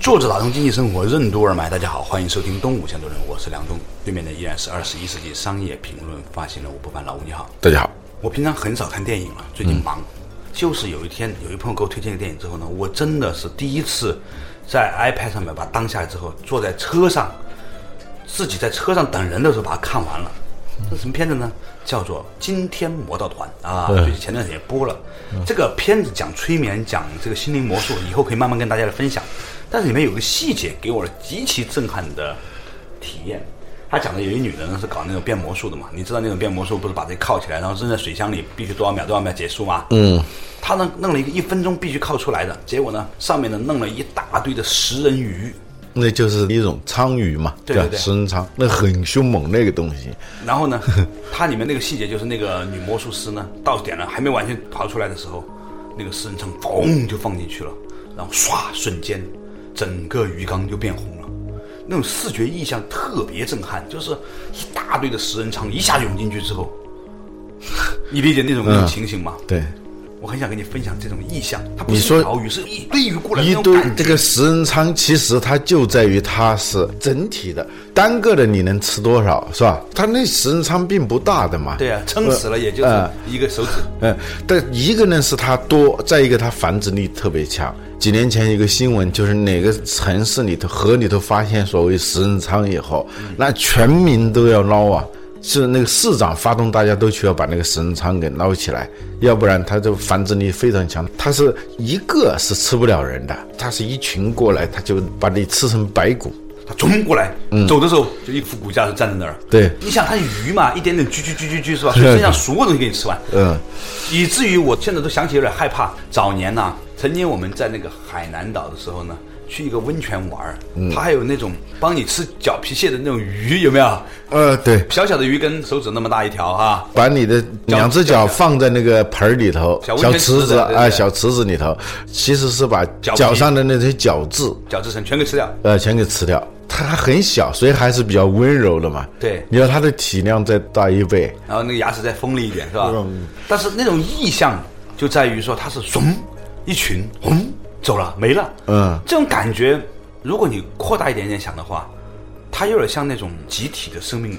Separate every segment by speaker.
Speaker 1: 坐着打通经济生活任督二脉，大家好，欢迎收听东吴相对论，我是梁东，对面的依然是二十一世纪商业评论发行人吴不凡，老吴你好。
Speaker 2: 大家好。
Speaker 1: 我平常很少看电影了，最近忙，就是有一天有一朋友给我推荐个电影之后呢，我真的是第一次在 iPad 上面把它当下来之后，坐在车上，自己在车上等人的时候把它看完了。这什么片子呢？叫做《惊天魔盗团》啊，就是前段时间播了。这个片子讲催眠，讲这个心灵魔术，以后可以慢慢跟大家来分享。但是里面有个细节给我了极其震撼的体验。他讲的有一女的呢是搞那种变魔术的嘛，你知道那种变魔术不是把这铐起来，然后扔在水箱里，必须多少秒多少秒结束吗？
Speaker 2: 嗯。
Speaker 1: 他呢弄了一个一分钟必须铐出来的，结果呢上面呢弄了一大堆的食人鱼，
Speaker 2: 那就是一种鲳鱼嘛，
Speaker 1: 对对对，
Speaker 2: 食人鲳，那很凶猛那个东西。
Speaker 1: 然后呢，它里面那个细节就是那个女魔术师呢到点了还没完全逃出来的时候，那个食人鲳嘣就放进去了，然后唰瞬间。整个鱼缸就变红了，那种视觉意象特别震撼，就是一大堆的食人鲳一下涌进去之后，你理解那种那种情形吗？
Speaker 2: 对，
Speaker 1: 我很想跟你分享这种意象。它不
Speaker 2: 是
Speaker 1: 一条鱼，是一堆鱼过来
Speaker 2: 一堆这个食人鲳，其实它就在于它是整体的，单个的你能吃多少是吧？它那食人鲳并不大的嘛。
Speaker 1: 对啊，撑死了也就是一个手指。
Speaker 2: 嗯，但一个呢是它多，再一个它繁殖力特别强。几年前一个新闻，就是哪个城市里头河里头发现所谓食人鲳以后，那全民都要捞啊！是那个市长发动大家都去要把那个食人鲳给捞起来，要不然它这繁殖力非常强。它是一个是吃不了人的，它是一群过来，它就把你吃成白骨。
Speaker 1: 它冲过来，走的时候就一副骨架就站在那儿。
Speaker 2: 对，
Speaker 1: 你想它鱼嘛，一点点锯锯锯锯锯是吧？所以身上所有东西给你吃完。嗯，以至于我现在都想起有点害怕。早年呐。曾经我们在那个海南岛的时候呢，去一个温泉玩儿，它还有那种帮你吃脚皮屑的那种鱼，有没有？
Speaker 2: 呃，对，
Speaker 1: 小小的鱼跟手指那么大一条哈，
Speaker 2: 把你的两只脚放在那个盆儿里头，小池子啊，小池子里头，其实是把脚上的那些角质、
Speaker 1: 角质层全给吃掉，
Speaker 2: 呃，全给吃掉。它很小，所以还是比较温柔的嘛。
Speaker 1: 对，
Speaker 2: 你要它的体量再大一倍，
Speaker 1: 然后那个牙齿再锋利一点，是吧？但是那种意象就在于说它是怂。一群，轰，走了，没了。嗯，这种感觉，如果你扩大一点点想的话，它有点像那种集体的生命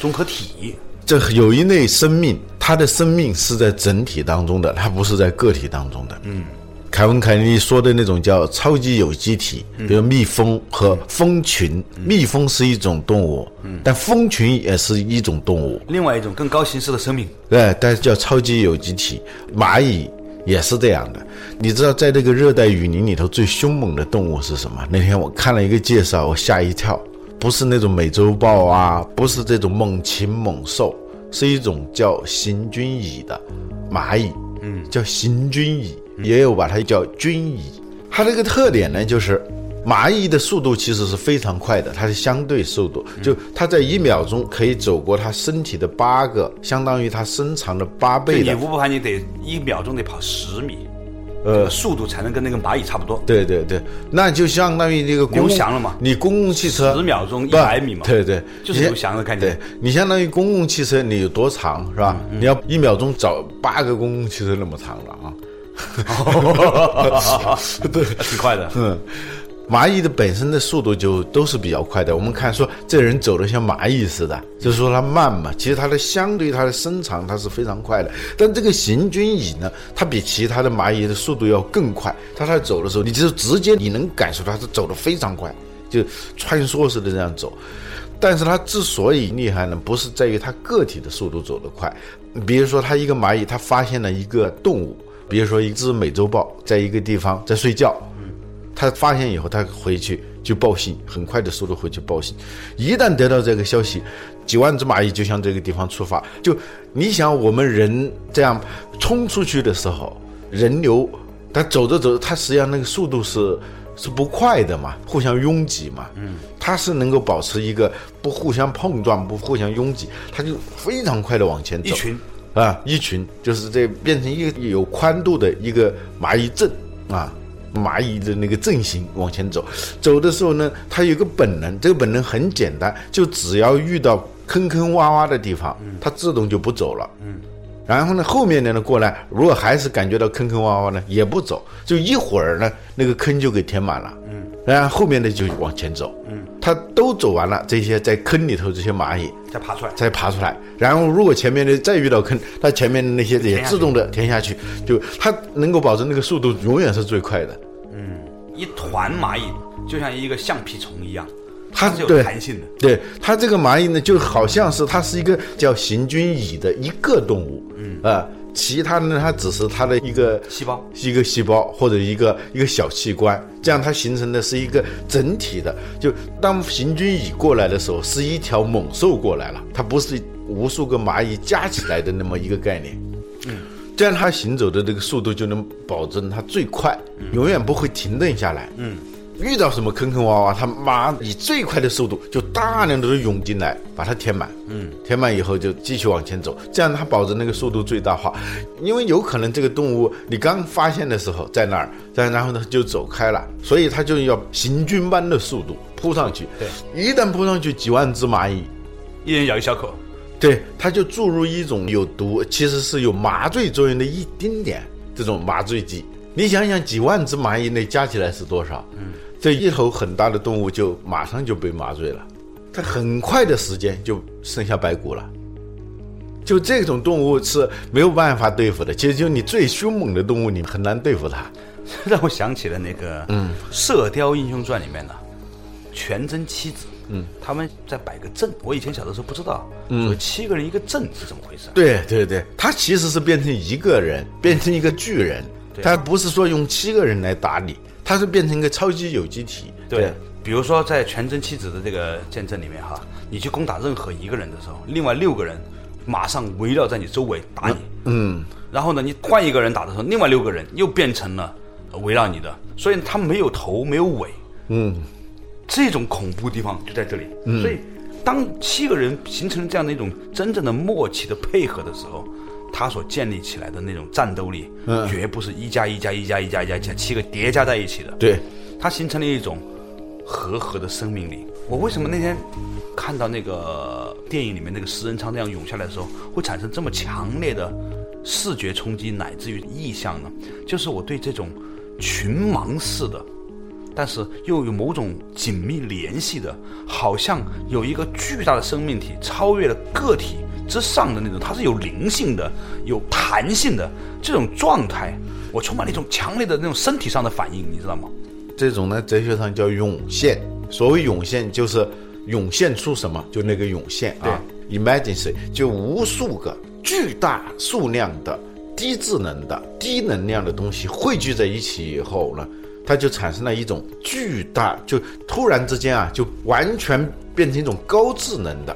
Speaker 1: 综合体。
Speaker 2: 这有一类生命，它的生命是在整体当中的，它不是在个体当中的。嗯，凯文·凯利说的那种叫超级有机体，比如蜜蜂和蜂群。蜜蜂是一种动物，但蜂群也是一种动物。
Speaker 1: 另外一种更高形式的生命，
Speaker 2: 对，但是叫超级有机体。蚂蚁。也是这样的，你知道，在这个热带雨林里头最凶猛的动物是什么？那天我看了一个介绍，我吓一跳，不是那种美洲豹啊，不是这种猛禽猛兽，是一种叫行军蚁的蚂蚁，嗯，叫行军蚁，也有把它叫军蚁，它这个特点呢就是。蚂蚁的速度其实是非常快的，它是相对速度，就它在一秒钟可以走过它身体的八个，相当于它身长的八倍的。
Speaker 1: 你无不怕你得一秒钟得跑十米，呃，速度才能跟那个蚂蚁差不多。
Speaker 2: 对对对，那就相当于那个
Speaker 1: 刘翔了嘛？
Speaker 2: 你公共汽车
Speaker 1: 十秒钟一百米嘛？
Speaker 2: 对对，
Speaker 1: 就是刘翔的概念。
Speaker 2: 对你相当于公共汽车，你有多长是吧？你要一秒钟找八个公共汽车那么长了啊？
Speaker 1: 对，挺快的。嗯。
Speaker 2: 蚂蚁的本身的速度就都是比较快的。我们看说这人走的像蚂蚁似的，就是说它慢嘛。其实它的相对它的身长它是非常快的。但这个行军蚁呢，它比其他的蚂蚁的速度要更快。它在走的时候，你就直接你能感受它是走的非常快，就穿梭似的这样走。但是它之所以厉害呢，不是在于它个体的速度走得快。比如说它一个蚂蚁，它发现了一个动物，比如说一只美洲豹在一个地方在睡觉。他发现以后，他回去就报信，很快的速度回去报信。一旦得到这个消息，几万只蚂蚁就向这个地方出发。就你想，我们人这样冲出去的时候，人流他走着走着，它实际上那个速度是是不快的嘛，互相拥挤嘛。嗯，它是能够保持一个不互相碰撞、不互相拥挤，它就非常快的往前走。
Speaker 1: 一群
Speaker 2: 啊，一群就是这变成一个有宽度的一个蚂蚁阵啊，蚂蚁的那个阵型往前走。走的时候呢，它有个本能，这个本能很简单，就只要遇到坑坑洼洼的地方，它自动就不走了。嗯。然后呢，后面的呢过来，如果还是感觉到坑坑洼洼呢，也不走，就一会儿呢，那个坑就给填满了。嗯，然后后面的就往前走。嗯，它都走完了，这些在坑里头这些蚂蚁
Speaker 1: 再爬出来，
Speaker 2: 再爬出来。然后如果前面的再遇到坑，它前面的那些也自动的填下去，就它能够保证那个速度永远是最快的。
Speaker 1: 嗯，一团蚂蚁就像一个橡皮虫一样。
Speaker 2: 它
Speaker 1: 是有弹性的，
Speaker 2: 对它这个蚂蚁呢，就好像是它是一个叫行军蚁的一个动物，嗯啊，其他的呢，它只是它的一个
Speaker 1: 细胞，
Speaker 2: 一个细胞或者一个一个小器官，这样它形成的是一个整体的。就当行军蚁过来的时候，是一条猛兽过来了，它不是无数个蚂蚁加起来的那么一个概念，嗯，这样它行走的这个速度就能保证它最快，永远不会停顿下来，嗯。遇到什么坑坑洼洼，他妈以最快的速度就大量的都涌进来，把它填满。嗯，填满以后就继续往前走，这样它保证那个速度最大化。因为有可能这个动物你刚发现的时候在那儿，但然后呢就走开了，所以它就要行军般的速度扑上去。
Speaker 1: 对，
Speaker 2: 一旦扑上去，几万只蚂蚁，
Speaker 1: 一人咬一小口，
Speaker 2: 对，它就注入一种有毒，其实是有麻醉作用的一丁点这种麻醉剂。你想想，几万只蚂蚁那加起来是多少？嗯，这一头很大的动物就马上就被麻醉了，它很快的时间就剩下白骨了。就这种动物是没有办法对付的。其实，就你最凶猛的动物，你很难对付它。
Speaker 1: 让我想起了那个嗯，《射雕英雄传》里面的全真七子，嗯，他们在摆个阵。我以前小的时候不知道，嗯，七个人一个阵是怎么回事？
Speaker 2: 对对对，他其实是变成一个人，变成一个巨人。他不是说用七个人来打你，他是变成一个超级有机体。
Speaker 1: 对，比如说在全真七子的这个见证里面哈，你去攻打任何一个人的时候，另外六个人马上围绕在你周围打你。嗯。然后呢，你换一个人打的时候，另外六个人又变成了围绕你的，所以它没有头没有尾。嗯。这种恐怖地方就在这里。嗯。所以，当七个人形成这样的一种真正的默契的配合的时候。他所建立起来的那种战斗力，嗯，绝不是一加一加一加一加一加加七个叠加在一起的。
Speaker 2: 对，
Speaker 1: 它形成了一种和合的生命力。我为什么那天看到那个电影里面那个食人仓那样涌下来的时候，会产生这么强烈的视觉冲击，乃至于意象呢？就是我对这种群盲式的，但是又有某种紧密联系的，好像有一个巨大的生命体超越了个体。之上的那种，它是有灵性的、有弹性的这种状态，我充满了一种强烈的那种身体上的反应，你知道吗？
Speaker 2: 这种呢，哲学上叫涌现。所谓涌现，就是涌现出什么，就那个涌现啊。Imagine，就无数个巨大数量的低智能的、低能量的东西汇聚在一起以后呢，它就产生了一种巨大，就突然之间啊，就完全变成一种高智能的。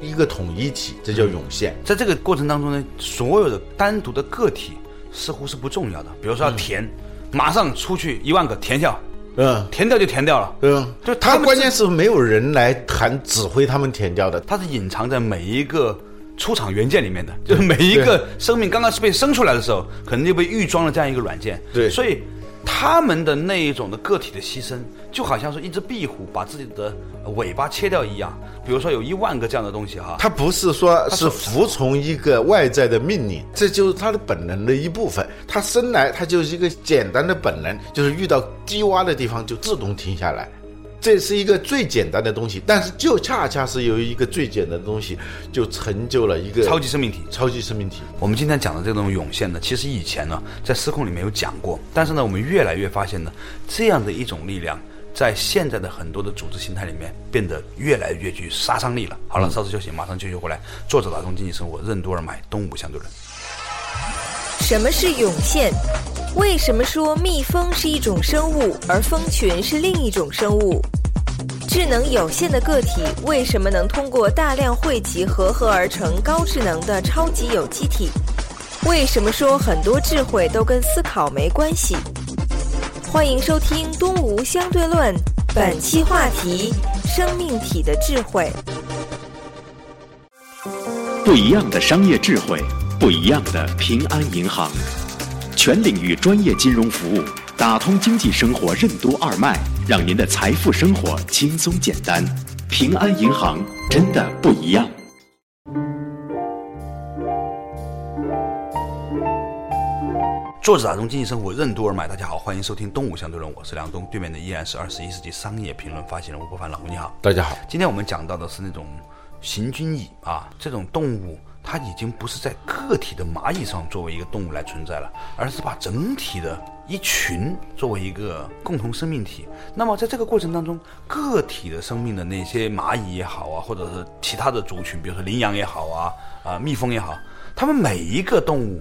Speaker 2: 一个统一体，这叫涌现。
Speaker 1: 在这个过程当中呢，所有的单独的个体似乎是不重要的。比如说要填，马上出去一万个填掉，嗯，填掉就填掉了，
Speaker 2: 嗯，就他关键是没有人来谈指挥他们填掉的，
Speaker 1: 它是隐藏在每一个出厂元件里面的，就是每一个生命刚刚是被生出来的时候，可能就被预装了这样一个软件，
Speaker 2: 对，
Speaker 1: 所以。他们的那一种的个体的牺牲，就好像是一只壁虎把自己的尾巴切掉一样。比如说有一万个这样的东西哈，
Speaker 2: 它不是说是服从一个外在的命令，这就是它的本能的一部分。它生来它就是一个简单的本能，就是遇到低洼的地方就自动停下来。这是一个最简单的东西，但是就恰恰是由于一个最简单的东西，就成就了一个
Speaker 1: 超级生命体。
Speaker 2: 超级生命体。
Speaker 1: 我们今天讲的这种涌现呢，其实以前呢在失控里面有讲过，但是呢我们越来越发现呢，这样的一种力量，在现在的很多的组织形态里面变得越来越具杀伤力了。好了，稍事休息，马上继续回来。作者打通经济生活，任督二脉，东吴相对论。
Speaker 3: 什么是涌现？为什么说蜜蜂是一种生物，而蜂群是另一种生物？智能有限的个体为什么能通过大量汇集合合而成高智能的超级有机体？为什么说很多智慧都跟思考没关系？欢迎收听《东吴相对论》，本期话题：生命体的智慧。
Speaker 4: 不一样的商业智慧，不一样的平安银行，全领域专业金融服务，打通经济生活任督二脉，让您的财富生活轻松简单。平安银行真的不一样。
Speaker 1: 作者打通经济生活任督二脉，大家好，欢迎收听《东吴相对论》，我是梁东，对面的依然是二十一世纪商业评论发行人吴伯凡，老吴你好。
Speaker 2: 大家好，
Speaker 1: 今天我们讲到的是那种行军蚁啊，这种动物它已经不是在个体的蚂蚁上作为一个动物来存在了，而是把整体的一群作为一个共同生命体。那么在这个过程当中，个体的生命的那些蚂蚁也好啊，或者是其他的族群，比如说羚羊也好啊，啊蜜蜂也好，它们每一个动物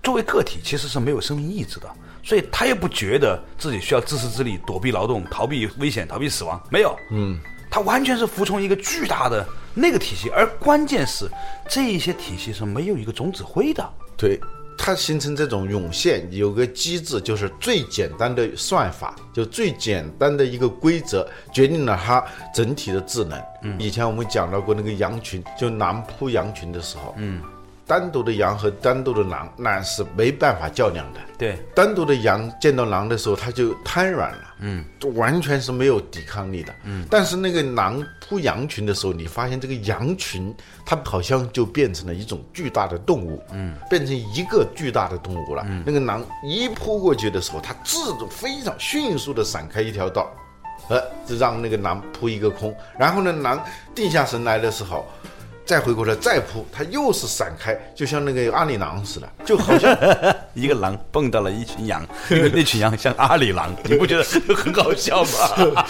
Speaker 1: 作为个体其实是没有生命意志的。所以它也不觉得自己需要自私自利、躲避劳动、逃避危险、逃避死亡，没有，嗯，它完全是服从一个巨大的那个体系，而关键是这一些体系是没有一个总指挥的。
Speaker 2: 对。它形成这种涌现有个机制，就是最简单的算法，就最简单的一个规则，决定了它整体的智能。嗯，以前我们讲到过那个羊群，就南扑羊群的时候，嗯，单独的羊和单独的狼那是没办法较量的。
Speaker 1: 对，
Speaker 2: 单独的羊见到狼的时候，它就瘫软了，嗯，完全是没有抵抗力的，嗯。但是那个狼扑羊群的时候，你发现这个羊群，它好像就变成了一种巨大的动物，嗯，变成一个巨大的动物了。那个狼一扑过去的时候，它自动非常迅速的闪开一条道，呃，就让那个狼扑一个空。然后呢，狼定下神来的时候。再回过来再扑，它又是闪开，就像那个阿里郎似的，就好像
Speaker 1: 一个狼蹦到了一群羊，那群羊像阿里郎，你不觉得很好笑吗？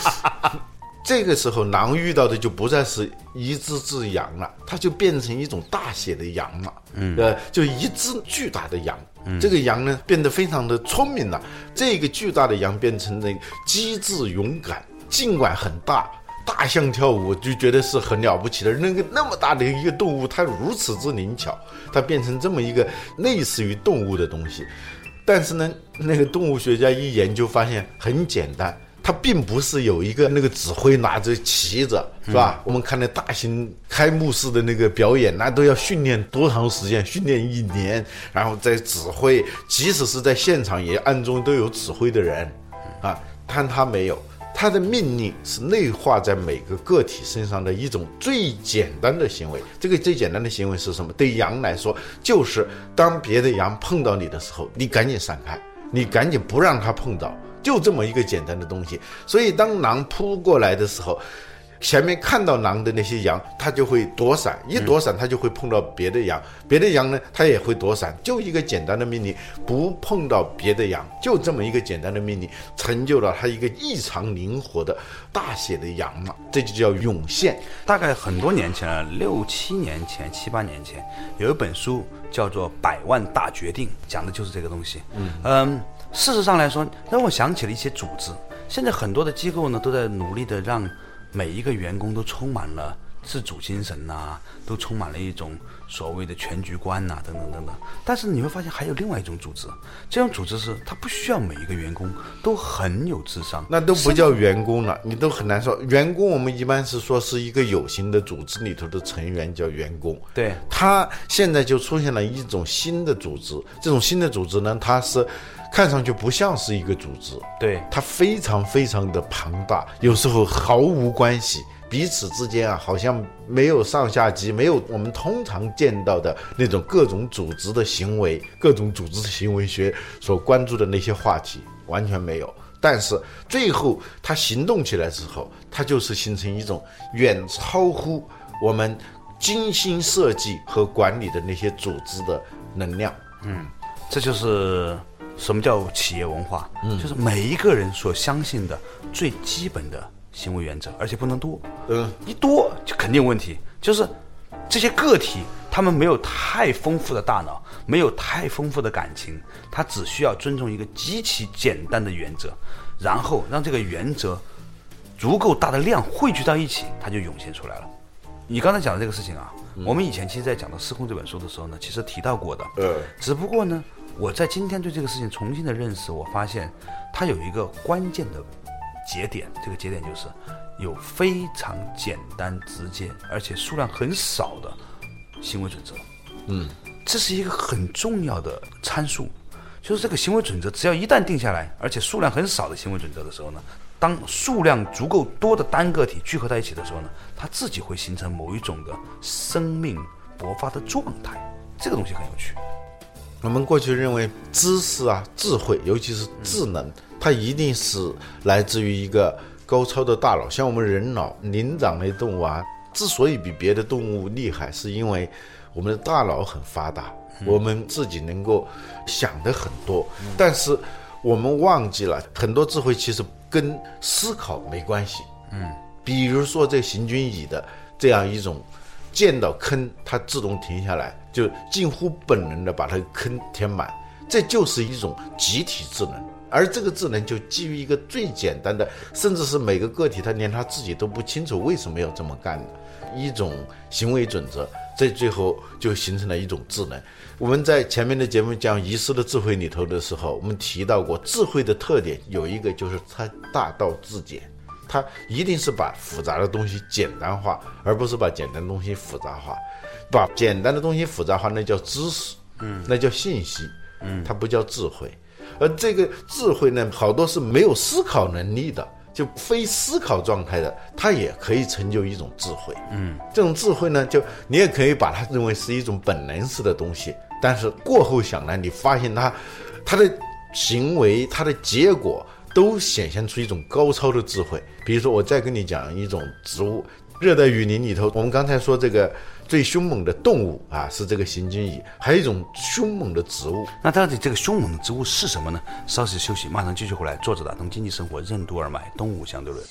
Speaker 2: 这个时候，狼遇到的就不再是一只只羊了，它就变成一种大写的羊了。嗯，呃，就一只巨大的羊。嗯，这个羊呢，变得非常的聪明了。这个巨大的羊变成了机智勇敢，尽管很大。大象跳舞就觉得是很了不起的，那个那么大的一个动物，它如此之灵巧，它变成这么一个类似于动物的东西。但是呢，那个动物学家一研究发现很简单，它并不是有一个那个指挥拿着旗子，是吧？我们看那大型开幕式的那个表演，那都要训练多长时间？训练一年，然后再指挥，即使是在现场也暗中都有指挥的人，啊，但他没有。它的命令是内化在每个个体身上的一种最简单的行为。这个最简单的行为是什么？对羊来说，就是当别的羊碰到你的时候，你赶紧闪开，你赶紧不让它碰到，就这么一个简单的东西。所以，当狼扑过来的时候，前面看到狼的那些羊，它就会躲闪，一躲闪，它就会碰到别的羊，别的羊呢，它也会躲闪。就一个简单的命令，不碰到别的羊，就这么一个简单的命令，成就了它一个异常灵活的大写的羊嘛，这就叫涌现。
Speaker 1: 大概很多年前了，六七年前、七八年前，有一本书叫做《百万大决定》，讲的就是这个东西。嗯嗯，事实上来说，让我想起了一些组织。现在很多的机构呢，都在努力的让。每一个员工都充满了自主精神呐，都充满了一种所谓的全局观呐，等等等等。但是你会发现还有另外一种组织，这种组织是它不需要每一个员工都很有智商，
Speaker 2: 那都不叫员工了，你都很难说员工。我们一般是说是一个有形的组织里头的成员叫员工。
Speaker 1: 对，
Speaker 2: 他现在就出现了一种新的组织，这种新的组织呢，它是。看上去不像是一个组织，
Speaker 1: 对
Speaker 2: 它非常非常的庞大，有时候毫无关系，彼此之间啊，好像没有上下级，没有我们通常见到的那种各种组织的行为，各种组织行为学所关注的那些话题完全没有。但是最后他行动起来之后，他就是形成一种远超乎我们精心设计和管理的那些组织的能量。
Speaker 1: 嗯，这就是。什么叫企业文化？嗯，就是每一个人所相信的最基本的行为原则，而且不能多。嗯，一多就肯定有问题。就是这些个体，他们没有太丰富的大脑，没有太丰富的感情，他只需要尊重一个极其简单的原则，然后让这个原则足够大的量汇聚到一起，它就涌现出来了。你刚才讲的这个事情啊，我们以前其实，在讲到《失控》这本书的时候呢，其实提到过的。
Speaker 2: 呃，
Speaker 1: 只不过呢，我在今天对这个事情重新的认识，我发现它有一个关键的节点，这个节点就是有非常简单直接，而且数量很少的行为准则。
Speaker 2: 嗯，
Speaker 1: 这是一个很重要的参数，就是这个行为准则，只要一旦定下来，而且数量很少的行为准则的时候呢，当数量足够多的单个体聚合在一起的时候呢，它自己会形成某一种的生命勃发的状态。这个东西很有趣。
Speaker 2: 我们过去认为知识啊、智慧，尤其是智能，它一定是来自于一个高超的大脑。像我们人脑、灵长类动物啊，之所以比别的动物厉害，是因为我们的大脑很发达，我们自己能够想的很多。但是我们忘记了，很多智慧其实跟思考没关系。嗯，比如说这行军蚁的这样一种。见到坑，它自动停下来，就近乎本能的把它坑填满，这就是一种集体智能。而这个智能就基于一个最简单的，甚至是每个个体他连他自己都不清楚为什么要这么干的一种行为准则，这最后就形成了一种智能。我们在前面的节目讲遗失的智慧里头的时候，我们提到过，智慧的特点有一个就是它大道至简。它一定是把复杂的东西简单化，而不是把简单的东西复杂化。把简单的东西复杂化，那叫知识，嗯，那叫信息，嗯，它不叫智慧。而这个智慧呢，好多是没有思考能力的，就非思考状态的，它也可以成就一种智慧。嗯，这种智慧呢，就你也可以把它认为是一种本能式的东西。但是过后想来，你发现它，它的行为，它的结果。都显现出一种高超的智慧。比如说，我再跟你讲一种植物，热带雨林里头，我们刚才说这个最凶猛的动物啊，是这个行军蚁，还有一种凶猛的植物。
Speaker 1: 那到底这个凶猛的植物是什么呢？稍事休息，马上继续回来。作者打通经济生活任督二脉，动物相对论。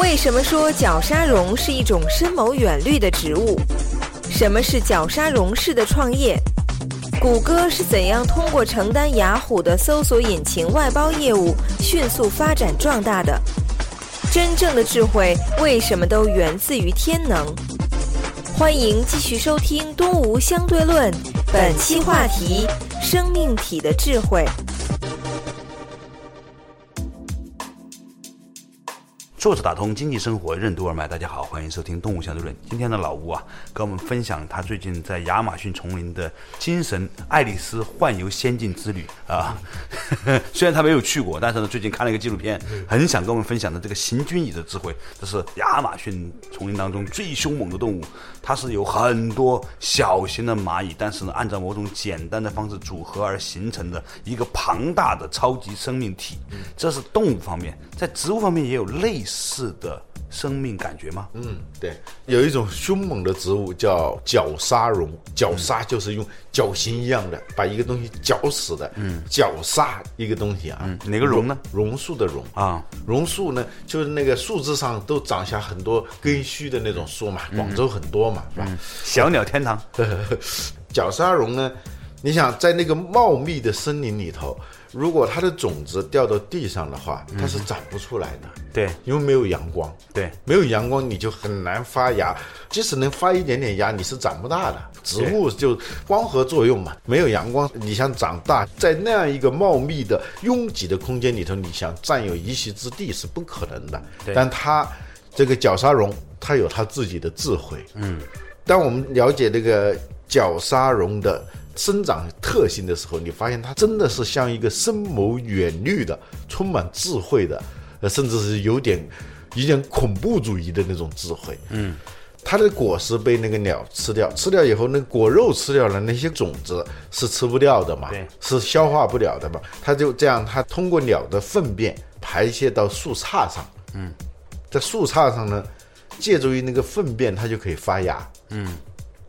Speaker 3: 为什么说角鲨榕是一种深谋远虑的植物？什么是角鲨榕式的创业？谷歌是怎样通过承担雅虎的搜索引擎外包业务迅速发展壮大的？真正的智慧为什么都源自于天能？欢迎继续收听《东吴相对论》，本期话题：生命体的智慧。
Speaker 1: 作者打通经济生活任督二脉，大家好，欢迎收听《动物相对论》。今天的老吴啊，跟我们分享他最近在亚马逊丛林的精神爱丽丝幻游仙境之旅啊。虽然他没有去过，但是呢，最近看了一个纪录片，很想跟我们分享的这个行军蚁的智慧。这是亚马逊丛林当中最凶猛的动物，它是有很多小型的蚂蚁，但是呢，按照某种简单的方式组合而形成的一个庞大的超级生命体。这是动物方面，在植物方面也有类似。似的生命感觉吗？
Speaker 2: 嗯，对，有一种凶猛的植物叫绞杀榕，绞杀就是用绞刑一样的把一个东西绞死的，嗯，绞杀一个东西啊。
Speaker 1: 嗯，哪个榕呢？
Speaker 2: 榕树的榕
Speaker 1: 啊，
Speaker 2: 榕树呢，就是那个树枝上都长下很多根须的那种树嘛，广州很多嘛，是吧？
Speaker 1: 小鸟天堂。
Speaker 2: 绞杀榕呢，你想在那个茂密的森林里头。如果它的种子掉到地上的话，它是长不出来的。
Speaker 1: 对，
Speaker 2: 因为没有阳光。
Speaker 1: 对，
Speaker 2: 没有阳光，你就很难发芽。即使能发一点点芽，你是长不大的。植物就光合作用嘛，没有阳光，你想长大，在那样一个茂密的、拥挤的空间里头，你想占有一席之地是不可能的。但它这个角鲨蓉，它有它自己的智慧。嗯，当我们了解这个角鲨蓉的。生长特性的时候，你发现它真的是像一个深谋远虑的、充满智慧的，呃，甚至是有点、有点恐怖主义的那种智慧。嗯，它的果实被那个鸟吃掉，吃掉以后，那果肉吃掉了，那些种子是吃不掉的嘛？
Speaker 1: 对，
Speaker 2: 是消化不了的嘛？它就这样，它通过鸟的粪便排泄到树杈上。嗯，在树杈上呢，借助于那个粪便，它就可以发芽。嗯。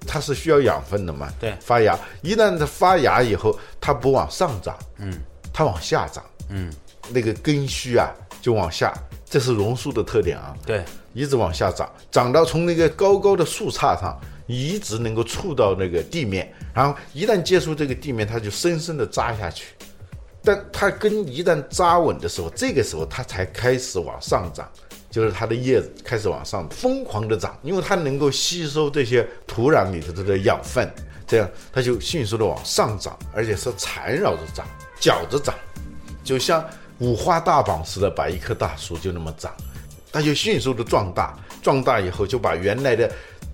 Speaker 2: 它是需要养分的嘛？
Speaker 1: 对，
Speaker 2: 发芽，一旦它发芽以后，它不往上长，嗯，它往下长，嗯，那个根须啊就往下，这是榕树的特点啊。
Speaker 1: 对，
Speaker 2: 一直往下长，长到从那个高高的树杈上，一直能够触到那个地面，然后一旦接触这个地面，它就深深的扎下去。但它根一旦扎稳的时候，这个时候它才开始往上长，就是它的叶子开始往上疯狂的长，因为它能够吸收这些土壤里头的养分，这样它就迅速的往上涨，而且是缠绕着长，绞着长，就像五花大绑似的，把一棵大树就那么长，它就迅速的壮大，壮大以后就把原来的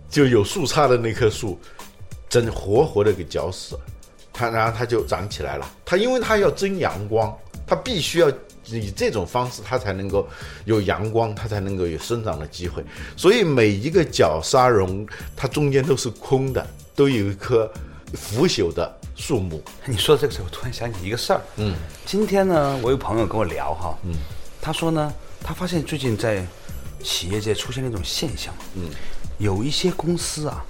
Speaker 2: 就有树杈的那棵树，真活活的给绞死了。它然后它就长起来了。它因为它要争阳光，它必须要以这种方式，它才能够有阳光，它才能够有生长的机会。所以每一个角鲨绒，它中间都是空的，都有一棵腐朽的树木。
Speaker 1: 你说这个时候，我突然想起一个事儿。嗯，今天呢，我有朋友跟我聊哈，嗯，他说呢，他发现最近在企业界出现了一种现象，嗯，有一些公司啊，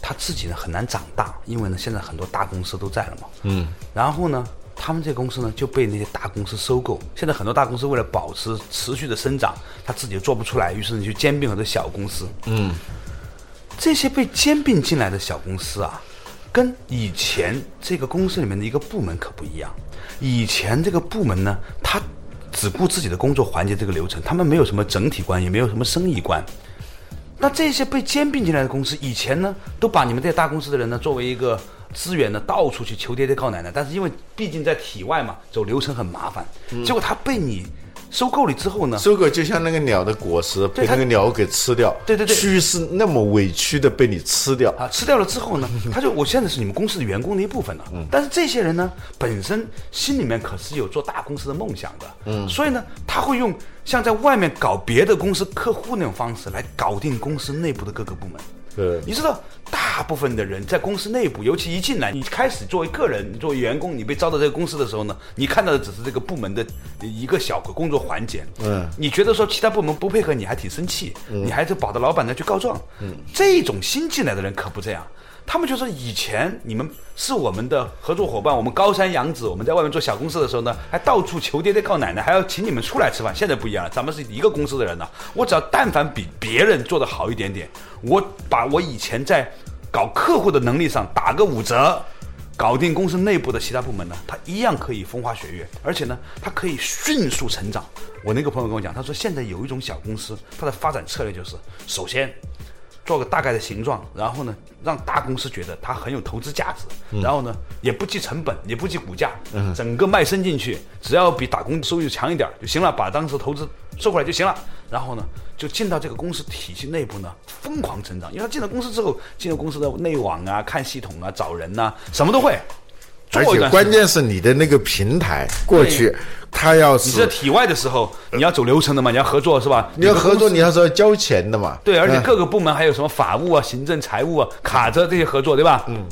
Speaker 1: 他自己呢很难长大，因为呢现在很多大公司都在了嘛，嗯，然后呢，他们这公司呢就被那些大公司收购。现在很多大公司为了保持持续的生长，他自己又做不出来，于是你就兼并很多小公司，嗯，这些被兼并进来的小公司啊，跟以前这个公司里面的一个部门可不一样。以前这个部门呢，他只顾自己的工作环节这个流程，他们没有什么整体观，也没有什么生意观。那这些被兼并进来的公司，以前呢都把你们这些大公司的人呢作为一个资源呢，到处去求爹爹告奶奶。但是因为毕竟在体外嘛，走流程很麻烦。结果他被你收购了之后呢，
Speaker 2: 收购就像那个鸟的果实被那个鸟给吃掉，
Speaker 1: 对对对
Speaker 2: 蛆是那么委屈的被你吃掉，
Speaker 1: 啊，吃掉了之后呢，他就我现在是你们公司的员工的一部分了。嗯，但是这些人呢，本身心里面可是有做大公司的梦想的。嗯，所以呢，他会用像在外面搞别的公司客户那种方式来搞定公司内部的各个部门。
Speaker 2: 对
Speaker 1: 你知道，大部分的人在公司内部，尤其一进来，你开始作为个人、作为员工，你被招到这个公司的时候呢，你看到的只是这个部门的一个小个工作环节。
Speaker 2: 嗯
Speaker 1: 你觉得说其他部门不配合你，还挺生气，你还是跑到老板那去告状。嗯，这种新进来的人可不这样。他们就说以前你们是我们的合作伙伴，我们高山仰止，我们在外面做小公司的时候呢，还到处求爹爹告奶奶，还要请你们出来吃饭。现在不一样了，咱们是一个公司的人了，我只要但凡比别人做得好一点点，我把我以前在搞客户的能力上打个五折，搞定公司内部的其他部门呢，他一样可以风花雪月，而且呢，他可以迅速成长。我那个朋友跟我讲，他说现在有一种小公司，它的发展策略就是，首先做个大概的形状，然后呢，让大公司觉得它很有投资价值，然后呢，也不计成本，也不计股价，整个卖身进去，只要比打工收益强一点就行了，把当时投资收回来就行了。然后呢，就进到这个公司体系内部呢，疯狂成长。因为他进了公司之后，进入公司的内网啊、看系统啊、找人呐、什么都会。做
Speaker 2: 而且关键是你的那个平台过去，他要是
Speaker 1: 你是在体外的时候，你要走流程的嘛，你要合作是吧？
Speaker 2: 你要合作，
Speaker 1: 你
Speaker 2: 你要是要交钱的嘛。
Speaker 1: 对，而且
Speaker 2: 嗯
Speaker 1: 各个部门还有什么法务啊、行政、财务啊，卡着这些合作，对吧？嗯。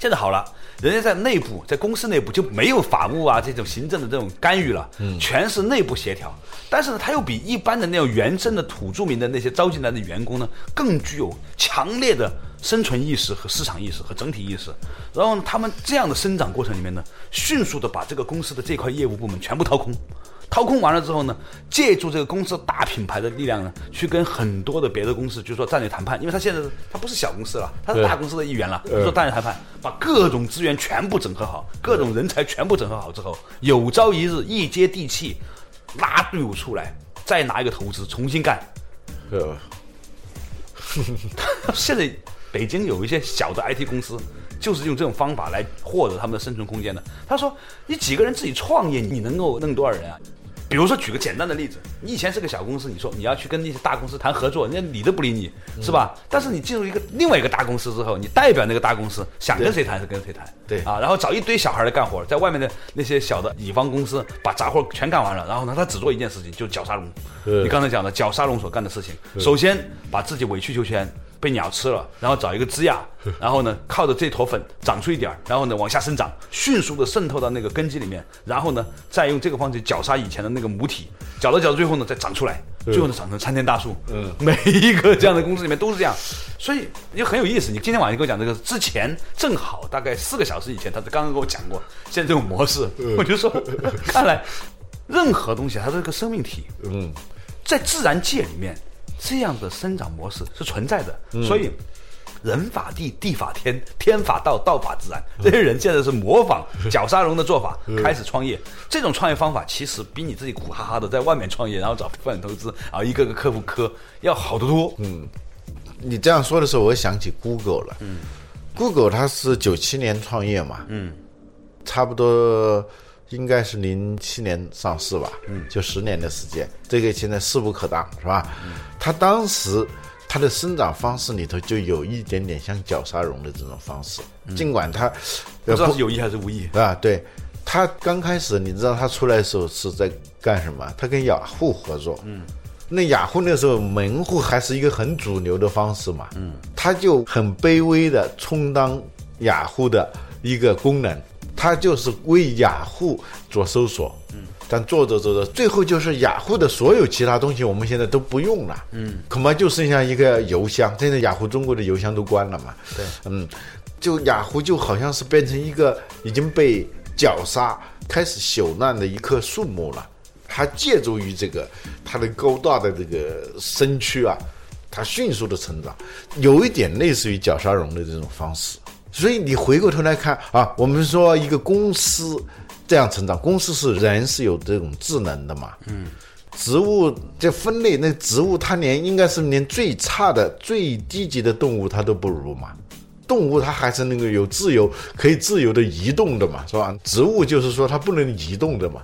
Speaker 1: 现在好了，人家在内部，在公司内部就没有法务啊这种行政的这种干预了，嗯，全是内部协调。但是呢，他又比一般的那种原生的土著民的那些招进来的员工呢，更具有强烈的生存意识和市场意识和整体意识。然后呢，他们这样的生长过程里面呢，迅速的把这个公司的这块业务部门全部掏空。掏空完了之后呢，借助这个公司大品牌的力量呢，去跟很多的别的公司，就是说战略谈判，因为他现在他不是小公司了，他是大公司的一员了，就做战略谈判，把各种资源全部整合好，各种人才全部整合好之后，有朝一日一接地气，拉队伍出来，再拿一个投资重新干。
Speaker 2: 呃
Speaker 1: 现在北京有一些小的 IT 公司，就是用这种方法来获得他们的生存空间的。他说，你几个人自己创业，你能够弄多少人啊？比如说，举个简单的例子，你以前是个小公司，你说你要去跟那些大公司谈合作，人家理都不理你，是吧？但是你进入一个另外一个大公司之后，你代表那个大公司，想跟谁谈是跟谁谈，
Speaker 2: 对
Speaker 1: 啊，然后找一堆小孩来干活，在外面的那些小的乙方公司把杂活全干完了，然后呢，他只做一件事情，就是绞杀龙。你刚才讲的绞杀龙所干的事情，首先把自己委曲求全。被鸟吃了，然后找一个枝桠，然后呢，靠着这坨粉长出一点儿，然后呢往下生长，迅速的渗透到那个根基里面，然后呢，再用这个方式绞杀以前的那个母体，绞到绞到最后呢，再长出来，最后呢长成参天大树。嗯，每一个这样的公司里面都是这样，所以也很有意思。你今天晚上跟我讲这个，之前正好大概四个小时以前，他刚刚跟我讲过，现在这种模式，我就说，看来任何东西它是个生命体，
Speaker 2: 嗯，
Speaker 1: 在自然界里面，这样的生长模式是存在的，所以人法地，地法天，天法道，道法自然。这些人现在是模仿绞杀龙的做法开始创业。这种创业方法其实比你自己苦哈哈的在外面创业，然后找风险投资然后，一个个客户磕要好得多。嗯，
Speaker 2: 你这样说的时候，我想起 Google 了。嗯，Google 它是九七年创业嘛，嗯，差不多应该是零七年上市吧，嗯，就十年的时间，这个现在势不可挡，是吧？嗯，它当时它的生长方式里头就有一点点像绞杀绒的这种方式，尽管它
Speaker 1: 不知道是有意还是无意。
Speaker 2: 啊，对，他刚开始你知道他出来的时候是在干什么？他跟雅虎合作，嗯，那雅虎那时候门户还是一个很主流的方式嘛，嗯，他就很卑微的充当雅虎的一个功能，他就是为雅虎做搜索，嗯，但做着做着，最后就是雅虎的所有其他东西我们现在都不用了，嗯，恐怕就剩下一个邮箱，现在雅虎中国的邮箱都关了嘛，
Speaker 1: 对，
Speaker 2: 嗯，就雅虎就好像是变成一个已经被绞杀、开始朽烂的一棵树木了。它借助于这个它的高大的这个身躯啊，它迅速的成长，有一点类似于绞杀荣的这种方式。所以你回过头来看啊，我们说一个公司这样成长，公司是人是有这种智能的嘛，嗯。植物这分类，那植物它连应该是连最差的、最低级的动物它都不如嘛。动物它还是那个有自由、可以自由的移动的嘛，是吧？植物就是说它不能移动的嘛。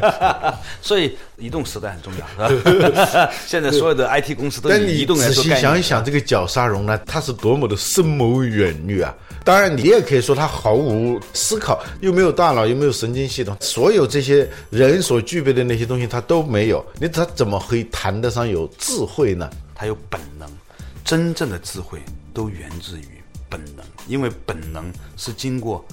Speaker 1: 所以移动时代很重要，是吧？现在所有的 IT 公司都以移动来
Speaker 2: 仔细
Speaker 1: 做概念。
Speaker 2: 想一想，这个绞杀荣呢，它是多么的深谋远虑啊！当然，你也可以说它毫无思考，又没有大脑，又没有神经系统，所有这些人所具备的那些东西，它都没有。你它怎么可以谈得上有智慧呢？
Speaker 1: 它有本能，真正的智慧都源自于本能，因为本能是经过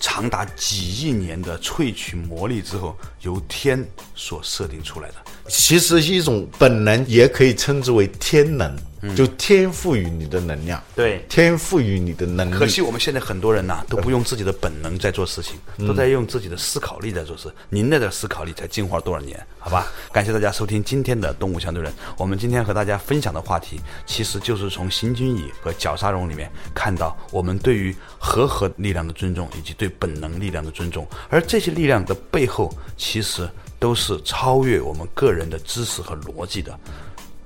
Speaker 1: 长达几亿年的萃取磨砺之后，由天所设定出来的。
Speaker 2: 其实一种本能也可以称之为天能，就天赋予你的能量，
Speaker 1: 对
Speaker 2: 天赋予你的能力。
Speaker 1: 可惜我们现在很多人呐、都不用自己的本能在做事情，都在用自己的思考力在做事。您的这个思考力才进化多少年？好吧，感谢大家收听今天的《动物相对论》。我们今天和大家分享的话题，其实就是从行军蚁和绞杀荣里面看到我们对于和合力量的尊重，以及对本能力量的尊重。而这些力量的背后，其实都是超越我们个人的知识和逻辑的。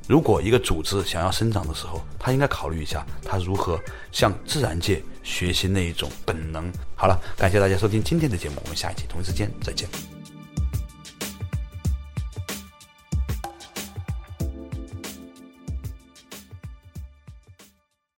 Speaker 1: 如果一个组织想要生长的时候，它应该考虑一下，它如何向自然界学习那一种本能。好了，感谢大家收听今天的节目，我们下一期同一时间再见。